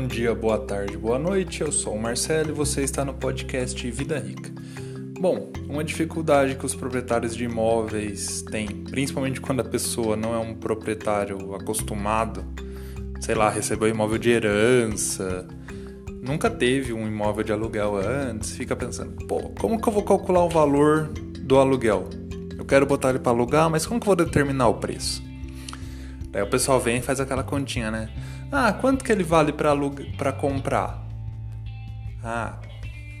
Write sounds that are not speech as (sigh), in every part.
Bom dia, boa tarde, boa noite. Eu sou o Marcelo e você está no podcast Vida Rica. Bom, uma dificuldade que os proprietários de imóveis têm, principalmente quando a pessoa não é um proprietário acostumado, sei lá, recebeu imóvel de herança, nunca teve um imóvel de aluguel antes, fica pensando, pô, como que eu vou calcular o valor do aluguel? Eu quero botar ele para alugar, mas como que eu vou determinar o preço? Daí o pessoal vem e faz aquela continha, né? Ah, quanto que ele vale para comprar? Ah,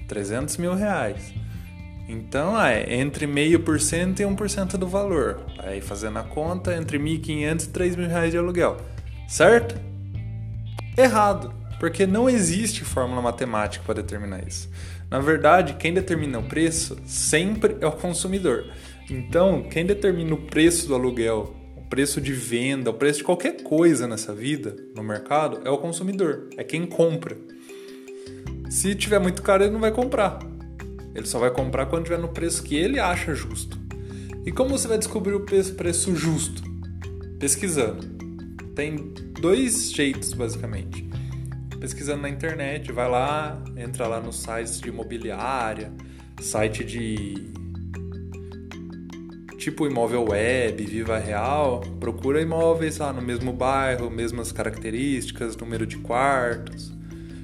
300 mil reais. Então, ah, é entre meio por cento e 1% do valor. Aí, fazendo a conta, entre 1.500 e 3 mil reais de aluguel. Certo? Errado, porque não existe fórmula matemática para determinar isso. Na verdade, quem determina o preço sempre é o consumidor. Então, quem determina o preço do aluguel preço de venda, o preço de qualquer coisa nessa vida, no mercado, é o consumidor, é quem compra. Se tiver muito caro, ele não vai comprar. Ele só vai comprar quando tiver no preço que ele acha justo. E como você vai descobrir o preço, justo? Pesquisando. Tem dois jeitos, basicamente. Pesquisando na internet, vai lá, entra lá nos sites de imobiliária, site de tipo imóvel web, Viva Real, procura imóveis lá no mesmo bairro, mesmas características, número de quartos.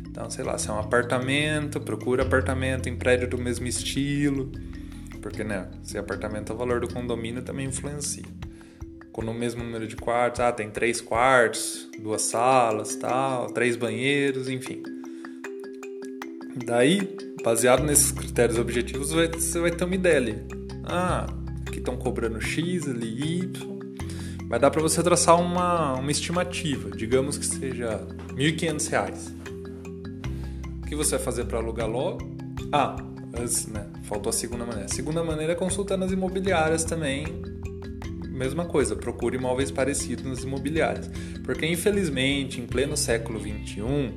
Então, sei lá, se é um apartamento, procura apartamento em prédio do mesmo estilo. Porque, né, se é apartamento, o valor do condomínio também influencia. Com o mesmo número de quartos, ah, tem três quartos, duas salas, tal, três banheiros, enfim. Daí, baseado nesses critérios objetivos, você vai ter uma ideia ali. Ah, que estão cobrando X ali, Y. Vai dar para você traçar uma, uma estimativa, digamos que seja R$ 1.500. O que você vai fazer para alugar logo? Ah, né? Faltou a segunda maneira. A segunda maneira é consultar nas imobiliárias também. Mesma coisa, procure imóveis parecidos nas imobiliárias. Porque infelizmente, em pleno século XXI,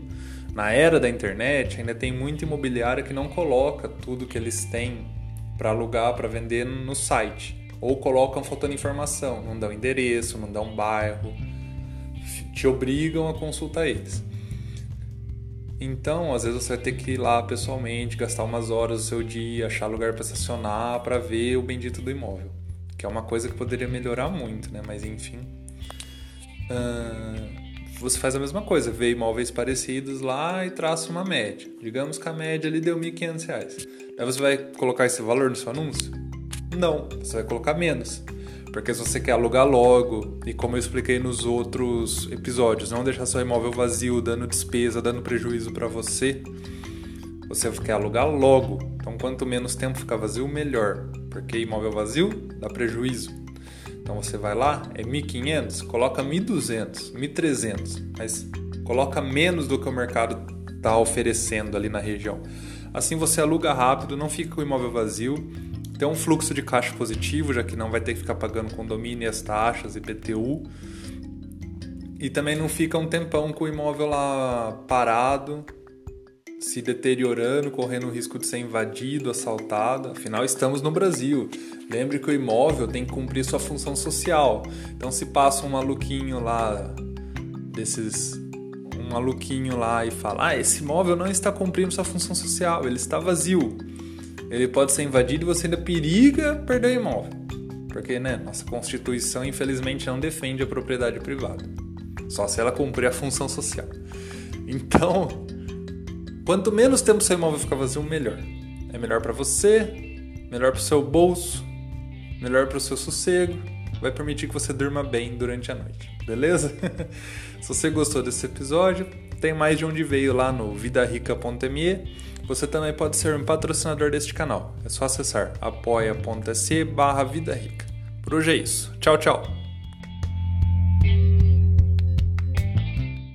na era da internet, ainda tem muita imobiliária que não coloca tudo que eles têm para alugar, para vender no site. Ou colocam faltando informação, não dão endereço, não dão bairro, te obrigam a consultar eles. Então, às vezes você vai ter que ir lá pessoalmente, gastar umas horas do seu dia, achar lugar para estacionar, para ver o bendito do imóvel. Que é uma coisa que poderia melhorar muito, né? Mas enfim. Uh, você faz a mesma coisa, vê imóveis parecidos lá e traça uma média. Digamos que a média ali deu R$ 1.500. Aí você vai colocar esse valor no seu anúncio? Não, você vai colocar menos. Porque se você quer alugar logo, e como eu expliquei nos outros episódios, não deixar seu imóvel vazio, dando despesa, dando prejuízo para você, você quer alugar logo. Então, quanto menos tempo ficar vazio, melhor. Porque imóvel vazio dá prejuízo. Então você vai lá, é 1.500, coloca 1.200, 1.300, mas coloca menos do que o mercado está oferecendo ali na região. Assim você aluga rápido, não fica com o imóvel vazio, tem um fluxo de caixa positivo, já que não vai ter que ficar pagando condomínio e as taxas, IPTU. E também não fica um tempão com o imóvel lá parado, se deteriorando, correndo o risco de ser invadido, assaltado. Afinal, estamos no Brasil. Lembre que o imóvel tem que cumprir sua função social. Então, se passa um maluquinho lá, desses. Um maluquinho lá e fala: Ah, esse imóvel não está cumprindo sua função social, ele está vazio. Ele pode ser invadido e você ainda periga perder o imóvel. Porque, né, nossa Constituição, infelizmente, não defende a propriedade privada. Só se ela cumprir a função social. Então, Quanto menos tempo seu imóvel ficar vazio, melhor. É melhor para você, melhor para o seu bolso, melhor para o seu sossego. Vai permitir que você durma bem durante a noite, beleza? (laughs) Se você gostou desse episódio, tem mais de onde veio lá no vidarica.me. Você também pode ser um patrocinador deste canal. É só acessar apoia.se barra. Por hoje é isso. Tchau, tchau.